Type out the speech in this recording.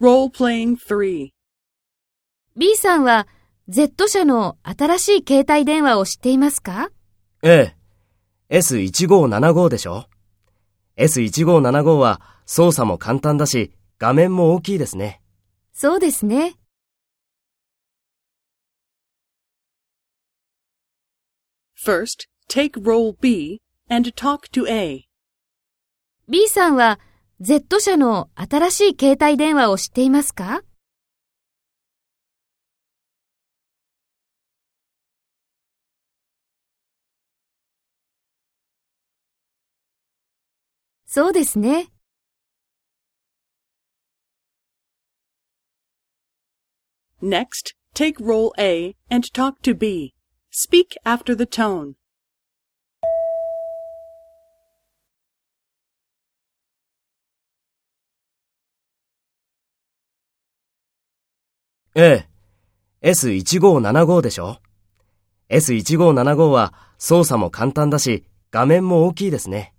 Role-playing 3. B さんは Z 社の新しい携帯電話を知っていますか？ええ。S1575 でしょ ?S1575 は操作も簡単だし、画面も大きいですね。そうですね。First, take role B and talk to A. B さんは Z 社の新しい携帯電話を知っていますかそうですね。Next, take role A and talk to B. Speak after the tone. ええ。S1575 でしょ ?S1575 は操作も簡単だし、画面も大きいですね。